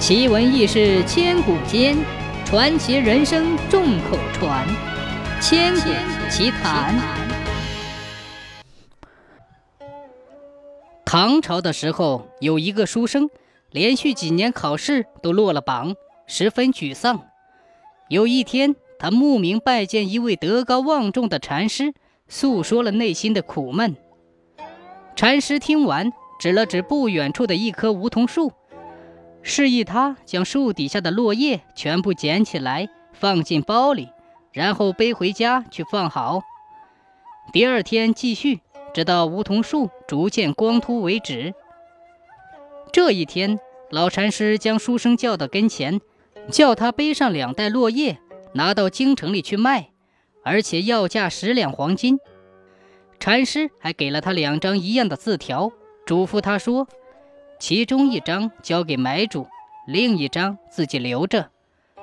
奇闻异事千古间，传奇人生众口传。千古奇谈。唐朝的时候，有一个书生，连续几年考试都落了榜，十分沮丧。有一天，他慕名拜见一位德高望重的禅师，诉说了内心的苦闷。禅师听完，指了指不远处的一棵梧桐树。示意他将树底下的落叶全部捡起来，放进包里，然后背回家去放好。第二天继续，直到梧桐树逐渐光秃为止。这一天，老禅师将书生叫到跟前，叫他背上两袋落叶，拿到京城里去卖，而且要价十两黄金。禅师还给了他两张一样的字条，嘱咐他说。其中一张交给买主，另一张自己留着。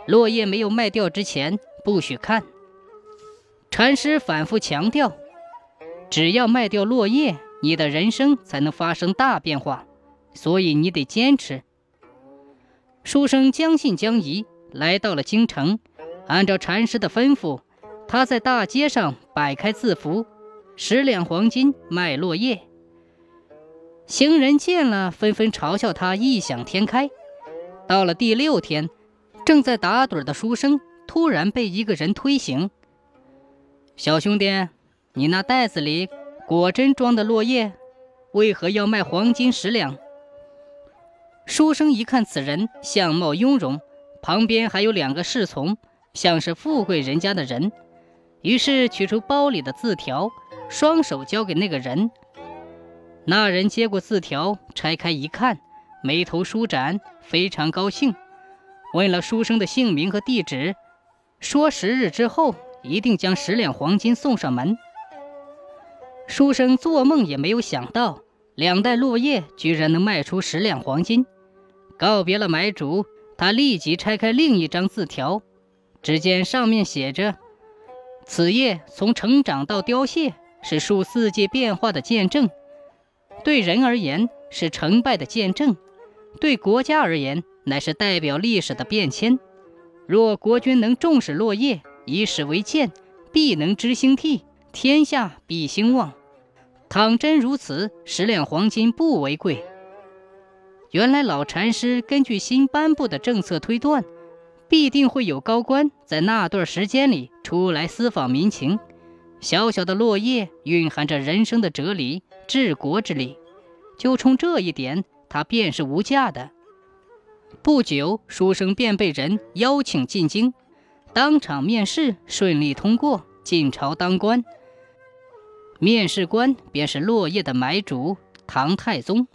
落叶没有卖掉之前，不许看。禅师反复强调：只要卖掉落叶，你的人生才能发生大变化。所以你得坚持。书生将信将疑，来到了京城。按照禅师的吩咐，他在大街上摆开字符，十两黄金卖落叶。行人见了，纷纷嘲笑他异想天开。到了第六天，正在打盹的书生突然被一个人推醒。小兄弟，你那袋子里果真装的落叶，为何要卖黄金十两？书生一看此人相貌雍容，旁边还有两个侍从，像是富贵人家的人，于是取出包里的字条，双手交给那个人。那人接过字条，拆开一看，眉头舒展，非常高兴，问了书生的姓名和地址，说十日之后一定将十两黄金送上门。书生做梦也没有想到，两袋落叶居然能卖出十两黄金。告别了买主，他立即拆开另一张字条，只见上面写着：“此叶从成长到凋谢，是数四季变化的见证。”对人而言是成败的见证，对国家而言乃是代表历史的变迁。若国君能重视落叶，以史为鉴，必能知兴替，天下必兴旺。倘真如此，十两黄金不为贵。原来老禅师根据新颁布的政策推断，必定会有高官在那段时间里出来私访民情。小小的落叶蕴含着人生的哲理、治国之理，就冲这一点，他便是无价的。不久，书生便被人邀请进京，当场面试顺利通过，进朝当官。面试官便是落叶的买主唐太宗。